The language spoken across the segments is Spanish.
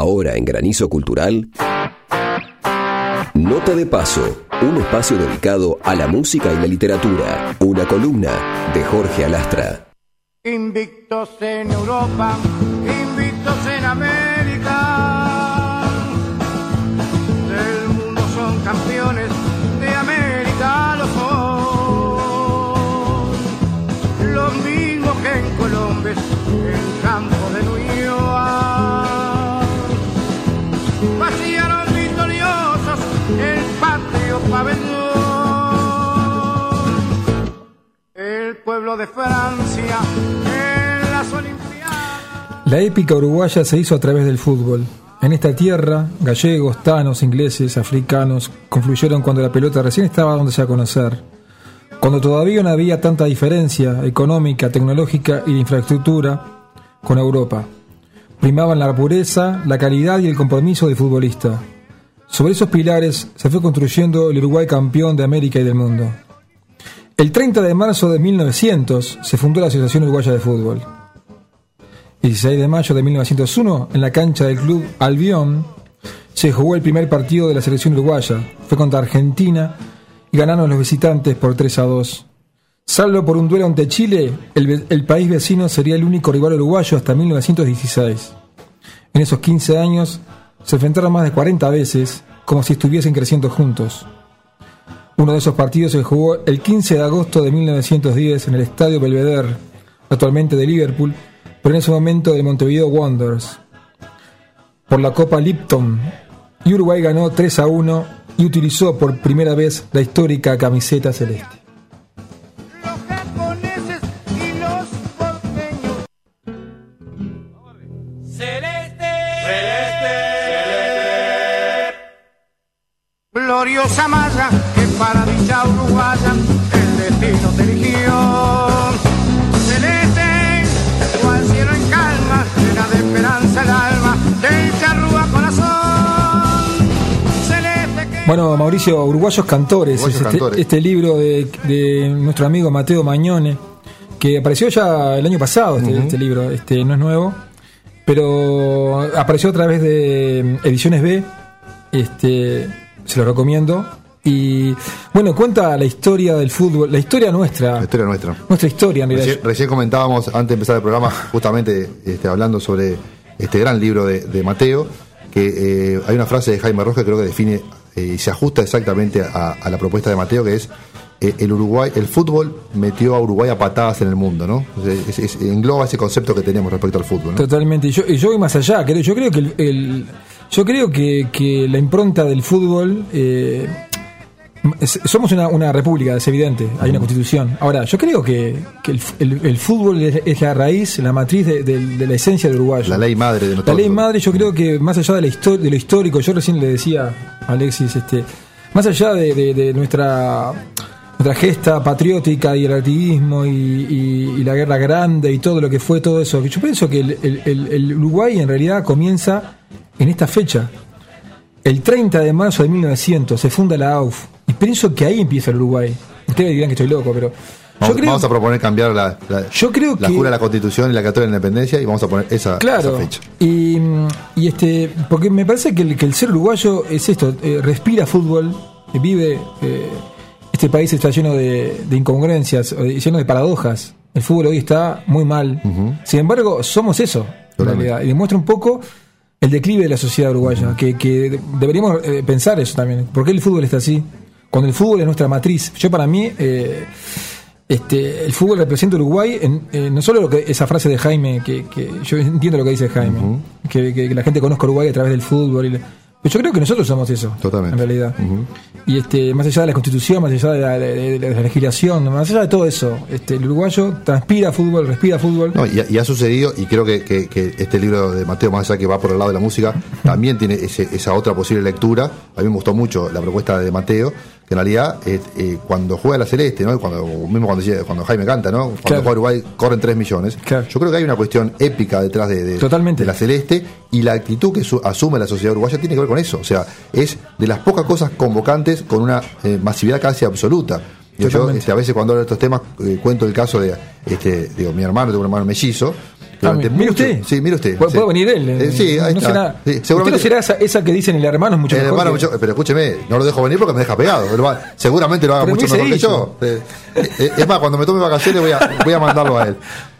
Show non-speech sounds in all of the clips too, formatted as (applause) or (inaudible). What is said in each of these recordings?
Ahora en Granizo Cultural. Nota de paso, un espacio dedicado a la música y la literatura. Una columna de Jorge Alastra. Invictos en Europa, invictos en América. El patrio pabellón. El pueblo de Francia en las Olimpiadas. La épica uruguaya se hizo a través del fútbol. En esta tierra, gallegos, tanos, ingleses, africanos confluyeron cuando la pelota recién estaba dándose a conocer. Cuando todavía no había tanta diferencia económica, tecnológica y de infraestructura con Europa. Primaban la pureza, la calidad y el compromiso del futbolista. Sobre esos pilares se fue construyendo el Uruguay campeón de América y del mundo. El 30 de marzo de 1900 se fundó la Asociación Uruguaya de Fútbol. El 16 de mayo de 1901, en la cancha del club Albión, se jugó el primer partido de la selección uruguaya. Fue contra Argentina y ganaron los visitantes por 3 a 2. Salvo por un duelo ante Chile, el, el país vecino sería el único rival uruguayo hasta 1916. En esos 15 años se enfrentaron más de 40 veces, como si estuviesen creciendo juntos. Uno de esos partidos se jugó el 15 de agosto de 1910 en el Estadio Belvedere, actualmente de Liverpool, pero en ese momento de Montevideo Wanderers, por la Copa Lipton. Uruguay ganó 3 a 1 y utilizó por primera vez la histórica camiseta celeste. Malla que para dicha uruguaya el destino te eligió. Celeste, cual cielo en calma, llena de esperanza el alma, del charrúa corazón. Celeste que... Bueno, Mauricio, Uruguayos Cantores, Uruguayos es este, Cantores. este libro de, de nuestro amigo Mateo Mañone, que apareció ya el año pasado, este, este libro, este no es nuevo, pero apareció a través de Ediciones B, este, se lo recomiendo. Y bueno, cuenta la historia del fútbol, la historia nuestra, La historia nuestra. nuestra historia en realidad. Recién, recién comentábamos, antes de empezar el programa, justamente este, hablando sobre este gran libro de, de Mateo, que eh, hay una frase de Jaime Rojas que creo que define eh, y se ajusta exactamente a, a la propuesta de Mateo, que es eh, el Uruguay, el fútbol metió a Uruguay a patadas en el mundo, ¿no? Es- es- engloba ese concepto que tenemos respecto al fútbol, ¿no? Totalmente. Y yo, y yo voy más allá. Creo, yo creo que el, el- yo creo que, que la impronta del fútbol eh, somos una, una república, es evidente. Hay una constitución. Ahora, yo creo que, que el, el- el fútbol es, es la raíz, la matriz de, de- de la esencia del uruguayo. La ley madre de La ley madre, yo creo que más allá de, la de lo histórico, yo recién le decía a Alexis, este, más allá de, nuestra nuestra gesta patriótica y el activismo y, y- y la guerra grande y todo lo que fue todo eso, yo pienso que el Uruguay en realidad comienza en esta fecha. El 30 de marzo de 1900 se funda la AUF y pienso que ahí empieza el Uruguay. Ustedes dirán que estoy loco, pero Vamos, yo creo vamos a proponer cambiar la, la, Yo creo la que- jura de la Constitución y la Católica de la Independencia y vamos a poner esa, Claro. esa fecha. Y, y este, porque me parece que el, que el ser uruguayo es esto, eh, respira fútbol, eh, vive, eh, este país está lleno de, de incongruencias, lleno de paradojas. El fútbol hoy está muy mal. Sin embargo, somos eso, en realidad. Y demuestra un poco el declive de la sociedad uruguaya, que, que deberíamos eh, pensar eso también. ¿Por qué el fútbol está así? Cuando el fútbol es nuestra matriz. Yo para mí... eh, este, el fútbol representa Uruguay, en, eh, no solo lo que esa frase de Jaime, que, que yo entiendo lo que dice Jaime, que, que- que la gente conozca Uruguay a través del fútbol. y la- yo creo que nosotros somos eso, Totalmente. en realidad. Y este, más allá de la constitución, más allá de la, de- de la legislación, más allá de todo eso, este, el uruguayo transpira fútbol, respira fútbol. No, y, y ha sucedido, y creo que, que- que este libro de Mateo, más allá que va por el lado de la música, también tiene ese- esa otra posible lectura. A mí me gustó mucho la propuesta de Mateo, que en realidad eh, eh, cuando juega la Celeste, ¿no? cuando, mismo cuando, cuando Jaime canta, ¿no? cuando Claro. juega Uruguay corren 3 millones. Claro. Yo creo que hay una cuestión épica detrás de, de- Totalmente. de la Celeste y la actitud que su- asume la sociedad uruguaya tiene que ver con eso. O sea, es de las pocas cosas convocantes con una eh, masividad casi absoluta. Yo este, a veces cuando hablo de estos temas eh, cuento el caso de este, digo, mi hermano, tengo un hermano mellizo. Ah, mire mucho- usted. Sí, mire usted. Puede, sí. puede venir él. Eh, sí, ahí no está. será, Sí, usted seguramente. no será esa, esa que dicen el hermano es mucho El mejor. hermano, que- mucho- pero escúcheme, no lo dejo venir porque me deja pegado. Seguramente lo haga Pero mucho mejor que yo. Eh, eh, es más, cuando me tome vacaciones voy a, voy a mandarlo a él.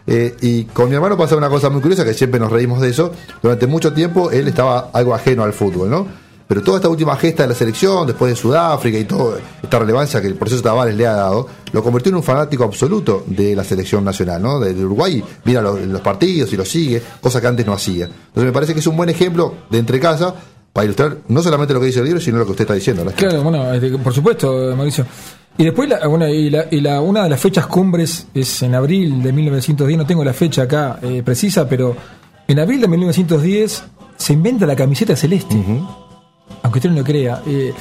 Eh, y con mi hermano pasa una cosa muy curiosa que siempre nos reímos de eso. Durante mucho tiempo él estaba algo ajeno al fútbol, ¿no? Pero toda esta última gesta de la selección, después de Sudáfrica y toda esta relevancia que el proceso Tavares le ha dado, lo convirtió en un fanático absoluto de la selección nacional, ¿no? De, de Uruguay, mira los, los partidos y los sigue, cosa que antes no hacía. Entonces me parece que es un buen ejemplo de entre casa para ilustrar no solamente lo que dice el libro, sino lo que usted está diciendo. ¿no? Claro, bueno, este, por supuesto, Mauricio. Y después, la, bueno, y, la, y la- una de las fechas cumbres es en abril de 1910, no tengo la fecha acá eh, precisa, pero en abril de 1910 se inventa la camiseta celeste, aunque usted no lo crea. eh,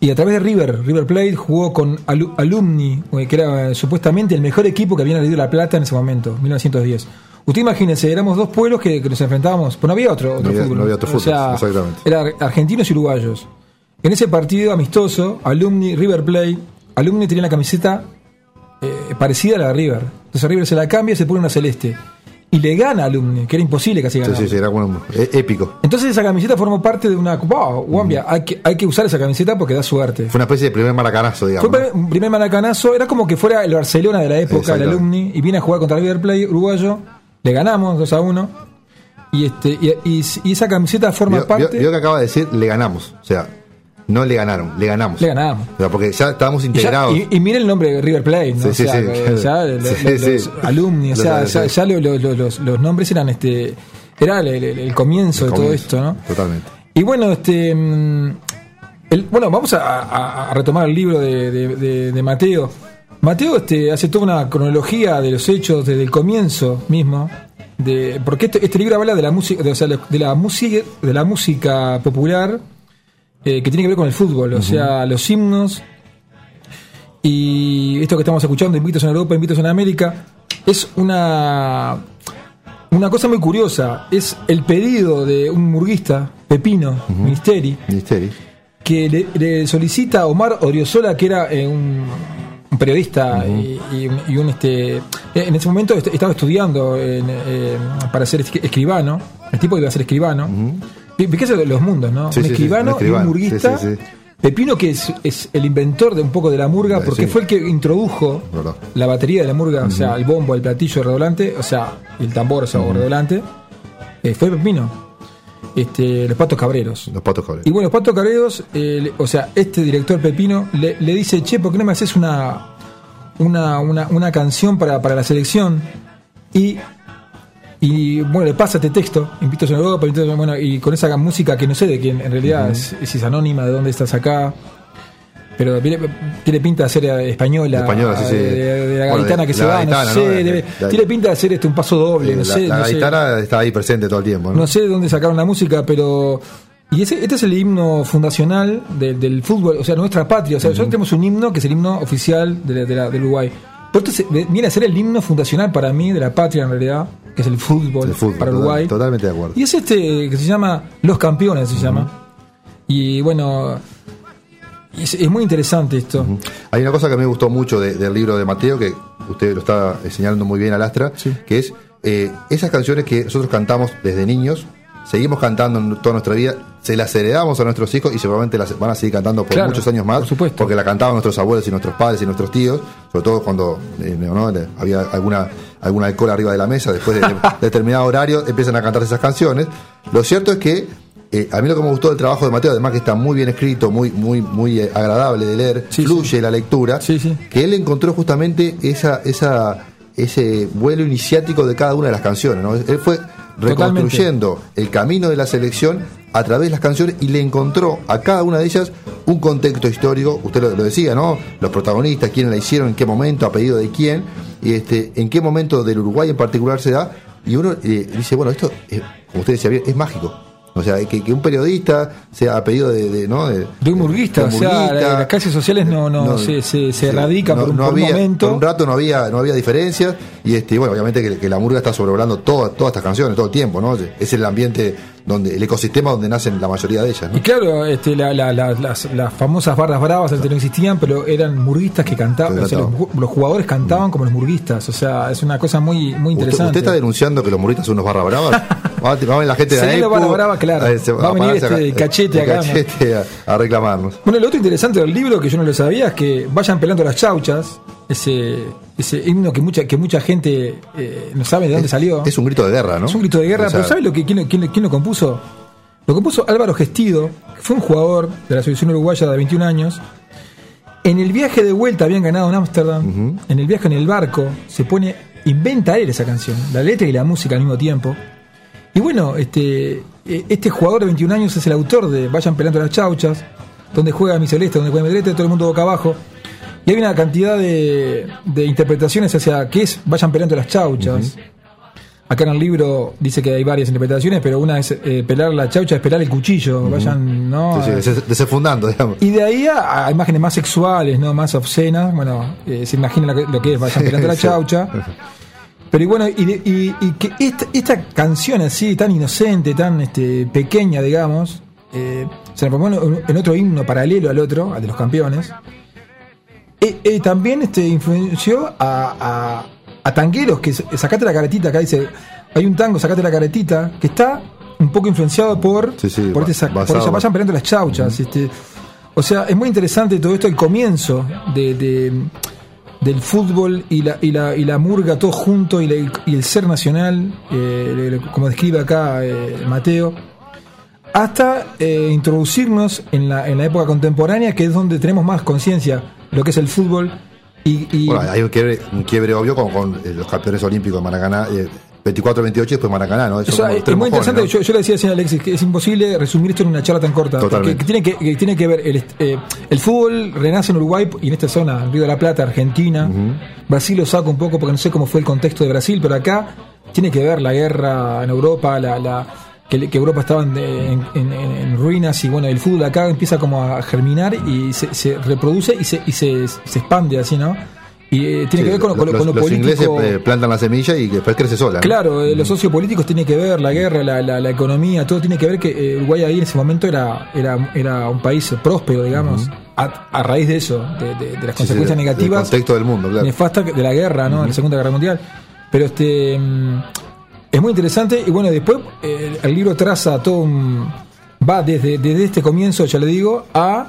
y a través de River, River Plate jugó con Alu- Alumni, eh, que era eh, supuestamente el mejor equipo que habían leído La Plata en ese momento, 1910. Usted imagínese, éramos dos pueblos que, que nos enfrentábamos, pues no había otro, otro había- fútbol. no había otro O fútbol, sea, exactamente. era ar- argentinos y uruguayos. En ese partido amistoso, Alumni, River Plate, Alumni tenía la camiseta eh, parecida a la de River. Entonces River se la cambia y se pone una celeste. Y le gana a Alumni, que era imposible que así Sí, sí, sí, era como é- épico. Entonces esa camiseta formó parte de una... ¡Wow! Guambia, hay, que, hay que usar esa camiseta porque da suerte. Fue una especie de primer maracanazo, digamos. Fue un primer maracanazo, era como que fuera el Barcelona de la época, el. Alumni, y viene a jugar contra River Plate uruguayo, le ganamos 2 a 1. Y, este, y, y- y esa camiseta forma Vio, parte... vio que acaba de decir, le ganamos. O sea, no le ganaron, le ganamos. Le ganamos. O sea, porque ya estábamos Y, ya- integrados. y, y mire el nombre de River Plate, ¿no? Sí, O sea, sí, ya Sí, sí. los alumni, o sea, ya, ya lo- lo- lo- los, los nombres eran este era el, el- el comienzo de todo esto, ¿no? Totalmente. Y bueno, este mm, bueno, vamos a, a- a retomar el libro de, de- de- de Mateo. Mateo este, hace toda una cronología de los hechos desde el comienzo mismo. De, porque este, este libro habla de la música, o sea, de la música, de la música popular eh, que tiene que ver con el fútbol, o sea, los himnos y esto que estamos escuchando, Invitos en Europa, Invitos en América, es una una cosa muy curiosa. Es el pedido de un murguista, Pepino, Ministeri, Ministeri. que le, le solicita a Omar Oriozola, que era eh, un, un periodista y, y un, y un, este eh, en ese momento est- estaba estudiando en, eh, para ser escribano. El tipo iba a ser escribano. Fíjese de los mundos, ¿no? Sí, un, sí, escribano un escribano. y un murguista. Pepino, que es, es el inventor de un poco de la murga, Sí, porque fue el que introdujo Verdad. la batería de la murga, o sea, el bombo, el platillo redoblante, o sea, el tambor, o sea, o redoblante, eh, fue Pepino. Este, los patos cabreros. Los patos cabreros. Y bueno, los patos cabreros, eh, o sea, este director Pepino le, le dice, che, ¿por qué no me haces una, una, una, una canción para, para la selección? Y, y bueno, le pasa este texto, Invitos en Europa, Invitos en- bueno, y con esa música que no sé de quién, en realidad es, es, es anónima, de dónde estás acá. Pero tiene, tiene pinta de ser eh, española, Española, sí, sí. de, de- de la gaitana que se va, gaitana, no sé, de- tiene pinta de ser este un paso doble, Eh, no la, sé. la no sé. gaitana está ahí presente todo el tiempo, ¿no? No sé de dónde sacaron la música, pero. Y ese, este es el himno fundacional de- del fútbol, o sea, nuestra patria. O sea, nosotros tenemos un himno que es el himno oficial de la- de la- del Uruguay. Pero este se- viene a ser el himno fundacional para mí, de la patria en realidad, que es el fútbol, El fútbol, para total- Uruguay. Totalmente de acuerdo. Y es este que se llama Los Campeones, se llama. Y bueno, es, es muy interesante esto. Hay una cosa que me gustó mucho de- del libro de Mateo, que usted lo está señalando muy bien al Astra, Sí. que es eh, esas canciones que nosotros cantamos desde niños, seguimos cantando en toda nuestra vida, se las heredamos a nuestros hijos y seguramente las van a seguir cantando por Claro, muchos años más, por supuesto. porque la cantaban nuestros abuelos y nuestros padres y nuestros tíos, sobre todo cuando eh, había alguna, algún alcohol arriba de la mesa, después de, de (laughs) determinado horario empiezan a cantar esas canciones. Lo cierto es que eh, a mí lo que me gustó del trabajo de Mateo, además que está muy bien escrito, muy, muy, muy eh, agradable de leer, Sí, fluye la lectura, sí. que él encontró justamente esa, esa, ese vuelo iniciático de cada una de las canciones. ¿no? Él fue reconstruyendo el camino de la selección a través de las canciones y le encontró a cada una de ellas un contexto histórico, usted lo, decía, ¿no? Los protagonistas, quiénes la hicieron, en qué momento, a pedido de quién, y este, en qué momento del Uruguay en particular se da, y uno eh, dice, bueno, esto, eh, como usted decía es mágico. O sea, que, que un periodista sea a pedido de, de, ¿no? de, De un murguista, o sea, las clases sociales no, no, se, se, erradica no- por un, por había- momento. por un rato no había no había diferencias y este bueno obviamente que, que la murga está sobrevolando todas todas estas canciones todo el tiempo no es el ambiente donde el ecosistema donde nacen la mayoría de ellas. ¿no? Y claro, este, la- la- la- las, las famosas barras bravas antes no existían, pero eran murguistas que cantaban. O sea, los, jugadores cantaban como los murguistas. O sea, es una cosa muy, muy ¿Usted, interesante. usted está denunciando que los murritas son unos barra bravas? (laughs) Va a, va a venir la gente de brava, claro. a- Va a venir este cachete acá, cachete a, a reclamarnos. Bueno, lo otro interesante del libro, que yo no lo sabía, es que vayan pelando las chauchas, ese, ese himno que mucha, que mucha gente eh, no sabe de dónde salió. Es un grito de guerra, ¿no? Es un grito de guerra, pero ¿sabe lo que, quién, quién- quién lo compuso? Lo compuso Álvaro Gestido, que fue un jugador de la selección uruguaya de 21 años. En el viaje de vuelta habían ganado en Ámsterdam. En el viaje en el barco se pone, inventa él esa canción, la letra y la música al mismo tiempo. Y bueno, este, eh, este jugador de 21 años es el autor de Vayan pelando las chauchas, donde juega mi celeste, donde juega mi celeste, todo el mundo boca abajo. Y hay una cantidad de, de interpretaciones hacia qué es Vayan pelando las chauchas. Acá en el libro dice que hay varias interpretaciones, pero una es eh, pelar la chaucha, es pelar el cuchillo. Vayan, ¿no? sí, sí, des- desenfundando, digamos. Y de ahí a, a imágenes más sexuales, no más obscenas. Bueno, eh, se imagina lo que, es, vayan pelando la Sí. chaucha. (laughs) Pero y bueno, y, de- y- y que esta, esta canción así, tan inocente, tan este, pequeña, digamos, eh, se transformó en, en otro himno paralelo al otro, al de los campeones. Eh, eh, también este, influenció a, a, a tangueros, que sacate la caretita, acá dice, hay un tango, sacate la caretita, que está un poco influenciado por, Sí, sí, por, este por esa- vayan peleando las chauchas. este, o sea, es muy interesante todo esto, el comienzo de, de- del fútbol y la, y la, y la murga todo junto y, la- y el ser nacional, eh, como describe acá eh, Mateo, hasta eh, introducirnos en la, en la época contemporánea, que es donde tenemos más conciencia lo que es el fútbol. Y, y- Bueno, hay un quiebre, un quiebre obvio con, con, eh, los campeones olímpicos de Maracaná, eh, 24-28 y después Maracaná, ¿no? Eso Eso como es, muy interesante. ¿no? Yo, yo le decía señor Alexis que es imposible resumir esto en una charla tan corta. Porque Totalmente. que tiene que, que tiene que ver. El, eh, el fútbol renace en Uruguay y en esta zona, en Río de la Plata, Argentina. Brasil lo saco un poco porque no sé cómo fue el contexto de Brasil, pero acá tiene que ver la guerra en Europa, la. la que, que Europa estaba en, en- en- en ruinas y bueno, el fútbol acá empieza como a germinar y se, se reproduce y se, y se, se expande así, ¿no? Y eh, tiene Sí, que ver con, lo- con lo- los, con lo los político. ingleses eh, plantan la semilla y después crece sola. ¿no? Claro, eh, los sociopolíticos tiene que ver, la guerra, la, la- la economía, todo tiene que ver que eh, Uruguay ahí en ese momento era, era, era un país próspero, digamos, a, a raíz de eso, de, de- de las Sí, sí, consecuencias del- negativas contexto del mundo, claro. nefastas de la guerra, ¿no? De la Segunda Guerra Mundial. Pero este mm, es muy interesante y bueno, después el libro traza todo un... va desde, desde este comienzo, ya le digo, a,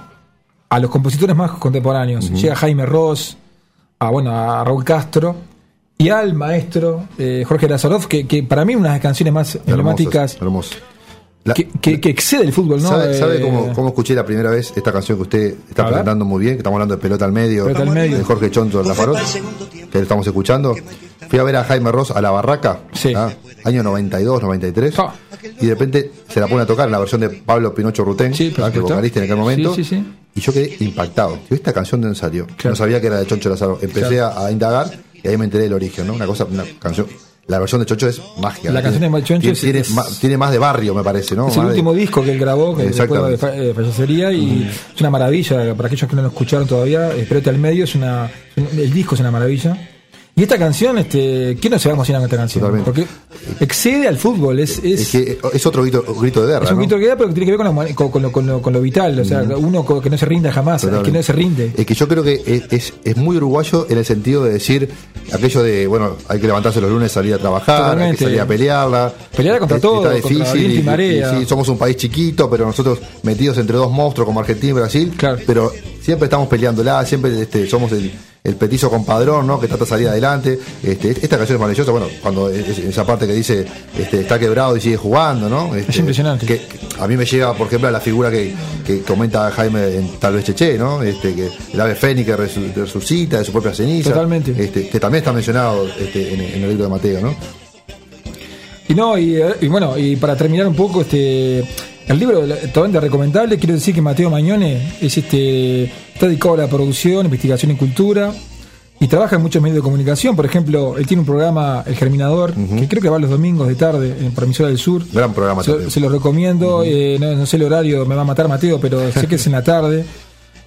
a los compositores más contemporáneos. Llega Jaime Ross, a, bueno, a Raúl Castro y al maestro eh, Jorge Lazarov, que, que para mí una de las canciones más emblemáticas Hermoso. La- que, que- que excede el fútbol, ¿no? ¿Sabe, sabe Eh, cómo, cómo escuché la primera vez esta canción que usted está presentando muy bien? Que estamos hablando de Pelota al Medio, Pelota al Medio. de Jorge Chonto Lafarot, que le estamos escuchando. Fui a ver a Jaime Ross a La Barraca, Sí. ¿ah? año 92, 93, Ja. y de repente se la pone a tocar en la versión de Pablo Pinocho Rutén, Sí, ¿ah? que vocalista en aquel momento, Sí, sí, sí. Y yo quedé impactado. ¿esta canción de dónde salió? Claro. No sabía que era de Choncho Lázaro. Empecé a, a indagar y ahí me enteré del origen, ¿no? Una cosa, una canción... La versión de Choncho es mágica. La canción de Choncho tiene, es- tiene es- más, tiene más de barrio, me parece, ¿no? Es el Más de- último disco que él grabó, que después fa- eh, fallecería, y es una maravilla. Para aquellos que no lo escucharon todavía, Espérate al medio, es una, el disco es una maravilla. Y esta canción, este, ¿quién no se va a emocionar con esta canción? Totalmente. Porque excede al fútbol, es, es, Es que es otro grito, grito de guerra. es un ¿no? grito que da, pero que tiene que ver con lo, con, lo, con lo- con lo vital, o sea, uno que no se rinda jamás, el que no se rinde. Es que yo creo que es, muy uruguayo en el sentido de decir aquello de, bueno, hay que levantarse los lunes, salir a trabajar, hay que salir a pelearla. Pelear contra Es- todo, Está contra difícil. viento y y- marea. y sí, somos un país chiquito, pero nosotros metidos entre dos monstruos como Argentina y Brasil. Claro. Pero siempre estamos peleándola, siempre este, somos el, el petizo compadrón, ¿no? Que trata de salir adelante. Este, esta canción es maravillosa, bueno, cuando es- es- esa parte que dice este, está quebrado y sigue jugando, ¿no? Este, impresionante. Que, a mí me llega, por ejemplo, a la figura que, que comenta Jaime en Tal vez Cheche, ¿no? Este, que el ave fénix que resu- resucita de su propia ceniza. Totalmente. Este, que también está mencionado este, en, en el libro de Mateo, ¿no? Y no, y, eh, y bueno, y para terminar un poco, este el libro totalmente recomendable, quiero decir que Mateo Mañone es este está dedicado a la producción, investigación y cultura y trabaja en muchos medios de comunicación, por ejemplo, él tiene un programa El Germinador, que creo que va los domingos de tarde en por emisora del sur. Gran programa Se, se lo recomiendo, eh, no, no sé el horario, me va a matar Mateo, pero sé que es en la tarde.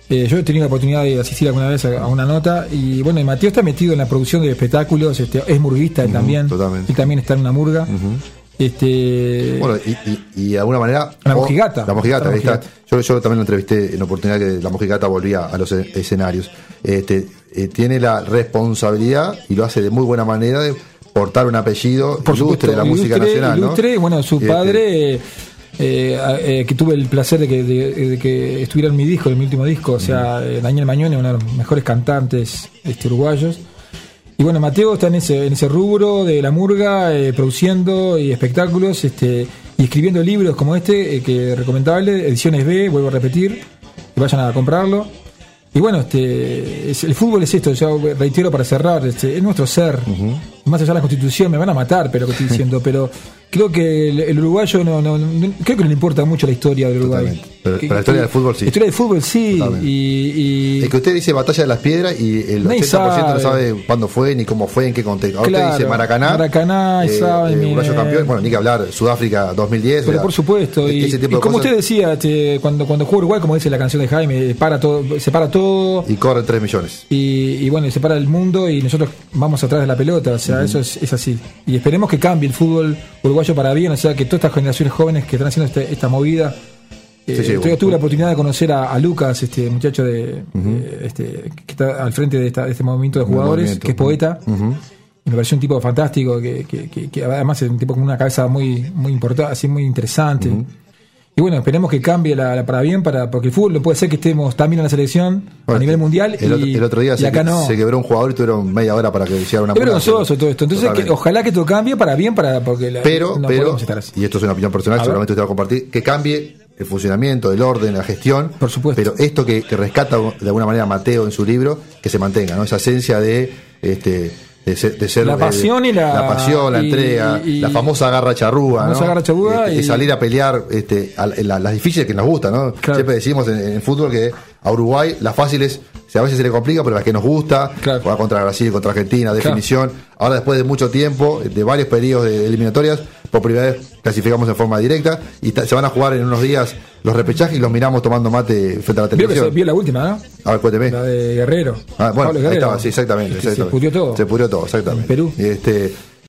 Eh, yo he tenido la oportunidad de asistir alguna vez a, a una nota y bueno, y Mateo está metido en la producción de espectáculos, este, es murguista también, totalmente. él también está en una murga. Este, Bueno, y, y- y de alguna manera. La mojigata. La mojigata, La. Yo, yo también lo entrevisté en la oportunidad que la mojigata volvía a los e- escenarios. Este, eh, tiene la responsabilidad y lo hace de muy buena manera de portar un apellido por ilustre de la música ilustre, nacional. ¿no? ilustre, bueno, su Este, padre, eh, eh, que tuve el placer de que, de- de que estuviera en mi disco, en mi último disco, o sea, Daniel Mañone, uno de los mejores cantantes este, uruguayos. Y bueno, Mateo está en ese, en ese rubro de la murga, eh, produciendo y espectáculos, este, y escribiendo libros como este, eh, que recomendable, Ediciones B, vuelvo a repetir, que vayan a comprarlo. Y bueno, este, es- el fútbol es esto, ya reitero para cerrar, este, es nuestro ser. Más allá de la constitución, me van a matar, pero que estoy diciendo, (laughs) pero creo que el, el uruguayo no, no, no- creo que no le importa mucho la historia del Uruguay. Totalmente. Pero- Que- pero la historia del fútbol sí. La historia del fútbol sí. Y, y- Es que usted dice Batalla de las Piedras y el Nadie 80% no sabe. sabe cuándo fue, ni cómo fue, en qué contexto. Ahora Claro, usted dice Maracaná. Maracaná, sabe, mire. Uruguayo campeón. Bueno, ni que hablar, Sudáfrica 2010. o Pero sea, por supuesto, y, ese tipo y de como cosas. usted decía, este, cuando, cuando juega Uruguay, como dice la canción de Jaime, para todo, se para todo Y corre 3 millones. y, y bueno, y se para el mundo y nosotros vamos atrás de la pelota, o sea, eso es, es así. Y esperemos que cambie el fútbol uruguayo para bien, o sea, que todas estas generaciones jóvenes que están haciendo este- esta movida. eh, Sí, sí, yo bueno. tuve la oportunidad de conocer a, a Lucas, este muchacho de, de- este, que está al frente de, esta- de este movimiento de jugadores, movimiento. que es poeta. Me pareció un tipo fantástico, que, que- que- que además es un tipo con una cabeza muy, muy importante, así muy interesante. Y bueno, esperemos que cambie la, la para bien, para porque el fútbol no puede ser que estemos también en la selección a nivel mundial. El, y, otro, el otro día y se, acá no. se quebró un jugador y tuvieron media hora para que hiciera una es vergonzoso todo esto. Entonces, que, ojalá que esto cambie para bien, para porque la- pero, no pero estar así. y esto es una opinión personal, A ver. seguramente usted va a compartir, que cambie el funcionamiento, el orden, la gestión. Por supuesto. Pero esto que, que rescata de alguna manera Mateo en su libro, que se mantenga, ¿no? Esa esencia de este de ser, de ser- La de- pasión y la- la pasión, la y- entrega, y- la famosa garra charrúa, famosa ¿no? garra charrúa Este, y- salir a pelear este, a- las difíciles que nos gustan, ¿no? Claro. Siempre decimos en, fútbol que a Uruguay las fáciles a veces se le complica, pero las que nos gusta, Claro. jugar contra Brasil, contra Argentina, Claro. definición. Ahora después de mucho tiempo, de varios periodos de eliminatorias, por primera vez clasificamos en forma directa y se van a jugar en unos días los repechajes y los miramos tomando mate frente a la televisión. vio la última, ¿no? A ver, cuénteme. La de Guerrero. Ah, bueno, Pablo ahí Guerrero. estaba, sí, exactamente. Se pudrió todo. Se pudrió todo, exactamente. En Perú. Este,